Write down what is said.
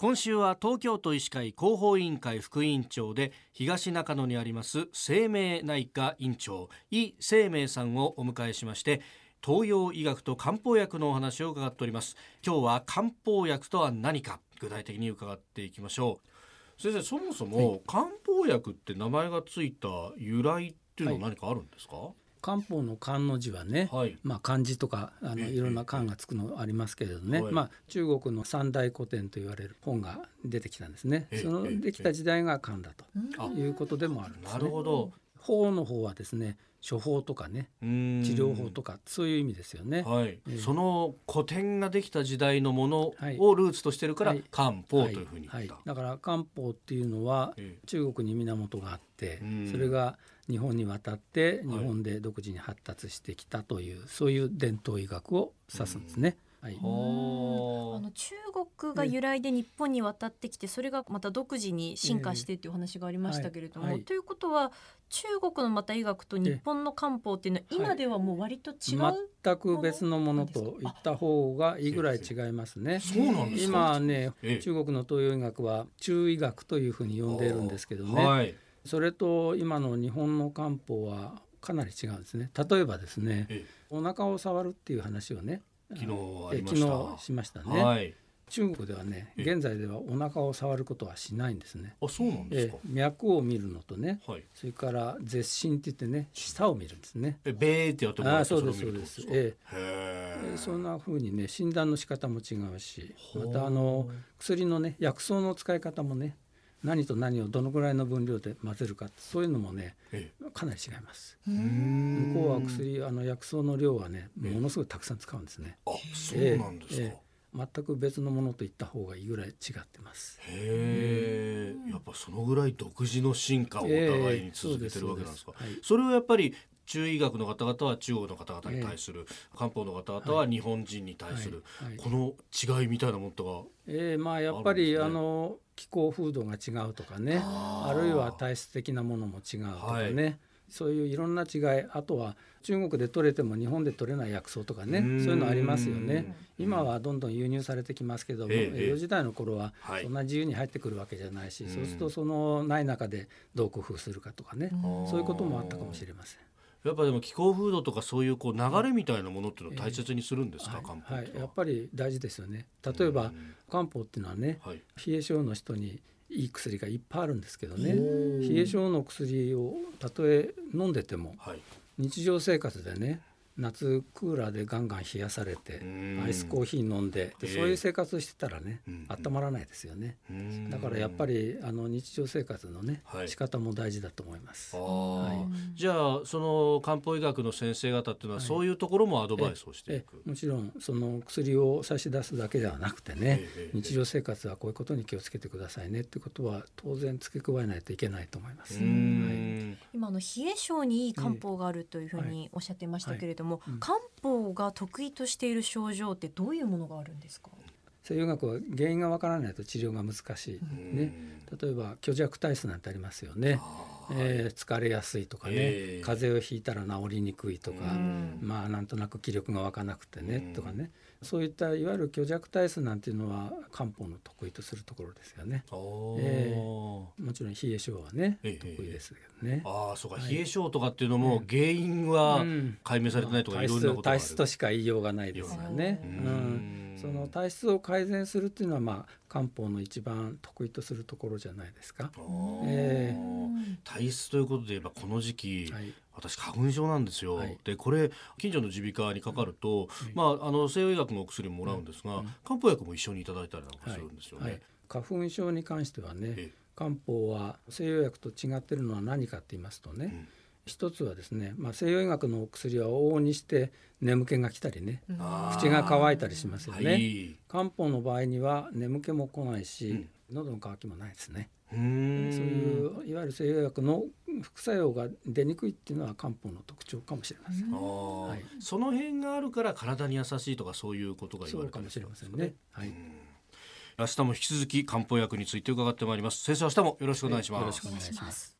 今週は東京都医師会広報委員会副委員長で東中野にあります生命内科院長井生命さんをお迎えしまして東洋医学と漢方薬のお話を伺っております。今日は漢方薬とは何か具体的に伺っていきましょう。先生そもそも漢方薬って名前がついた由来っていうのは何かあるんですか、はい漢方の漢の字はね、はい、まあ漢字とかあのいろんな漢がつくのありますけれどね、まあ中国の三大古典と言われる本が出てきたんですね。そのできた時代が漢だということでもあるんです、ね、なるほど。法の方はですね処方とかね治療法とかそういう意味ですよね、はい、えー、その古典ができた時代のものをルーツとしてるから、漢方というふうに、はい。はい、だから漢方っていうのは中国に源があって、それが日本に渡って日本で独自に発達してきたという、そういう伝統医学を指すんですね。はい、あの中国が由来で日本に渡ってきて、それがまた独自に進化してっていう話がありましたけれども、はい。はい、ということは中国のまた医学と日本の漢方っていうのは今ではもう割と違う、全く別のものと言った方がいいぐらい違いますね。そうなんです今ね、中国の東洋医学は中医学というふうに呼んでいるんですけどね。それと今の日本の漢方はかなり違うんですね。例えばですね、お腹を触るっていう話をね昨日昨日しましたね、はい、中国ではね現在ではお腹を触ることはしないんですね。あそうなんですか。脈を見るのとね、はい、それから絶心って言ってね舌を見るんですね。えベーってやってもらあそうですそうです。ええ。そんなふうにね診断の仕方も違うしまたあの薬のね薬草の使い方もね何と何をどのぐらいの分量で混ぜるかそういうのもね、ええ、かなり違います。向こうは薬あの薬草の量はねものすごいたくさん使うんですね。あそうなんですか、え全く別のものと言った方がいいぐらい違ってます。へえ、やっぱそのぐらい独自の進化をお互いに続けてるわけなんですか。えー、そそれはやっぱり中医学の方々は中国の方々に対する、えー、漢方の方々は日本人に対する、はい。はい、この違いみたいなものとか、えー、まあやっぱりあの気候風土が違うとかねあるいは体質的なものも違うとかね、はい、そういういろんな違いあとは中国で取れても日本で取れない薬草とかねそういうのありますよね。今はどんどん輸入されてきますけども、え江戸時代の頃はそんな自由に入ってくるわけじゃないし、はい、そうするとそのない中でどう工夫するかとかねそういうこともあったかもしれません。やっぱでも気候風土とかそういうこう流れみたいなものっていうのを大切にするんですか、えー、漢方は。い、やっぱり大事ですよね。例えば漢方っていうのはね、はい、冷え性の人にいい薬がいっぱいあるんですけどね。冷え性の薬をたとえ飲んでても、はい、日常生活でね夏クーラーでガンガン冷やされてアイスコーヒー飲んででそういう生活してたらね、温まらないですよね。だからやっぱりあの日常生活のね、はい、仕方も大事だと思います、はい、じゃあその漢方医学の先生方っていうのは、そういうところもアドバイスをしていく？もちろんその薬を差し出すだけではなくてね、日常生活はこういうことに気をつけてくださいねってことは当然付け加えないといけないと思います、はい、今の冷え性にいい漢方があるというふうにおっしゃってましたけれども、も、うん、漢方が得意としている症状ってどういうものがあるんですか？西洋学は原因がわからないと治療が難しい、ね、例えば虚弱体質なんてありますよね。えー、疲れやすいとかね、えー、風邪をひいたら治りにくいとか、まあなんとなく気力が湧かなくてねとかね。そういったいわゆる虚弱体質なんていうのは漢方の得意とするところですよね。えー、もちろん冷え性はね、えー、得意ですけどね。ああそうか、はい、冷え性とかっていうのも原因は解明されてないとかいろんなことが。ある、体質としか言いようがないですよね。うん。その体質を改善するっていうのは、まあ、漢方の一番得意とするところじゃないですか。えー、体質ということで言えばこの時期、はい、私花粉症なんですよ。はい、でこれ近所の耳鼻科にかかると、うん、まあ、あの西洋医学のお薬ももらうんですが、うん、漢方薬も一緒にいただいたりなんかするんですよね。花粉症に関してはね漢方は西洋薬と違ってるのは何かって言いますとね、うん。一つはですね、まあ、西洋医学のお薬は往々にして眠気が来たりね口が乾いたりしますよね、はい、漢方の場合には眠気も来ないし、うん、喉の渇きもないですね。そういういわゆる西洋薬の副作用が出にくいっていうのは漢方の特徴かもしれません、はい、その辺があるから体に優しいとかそういうことが言われかもしれませんね、はい、明日も引き続き漢方薬について伺ってまいります。先生明日もよろしくお願いします、よろしくお願いします。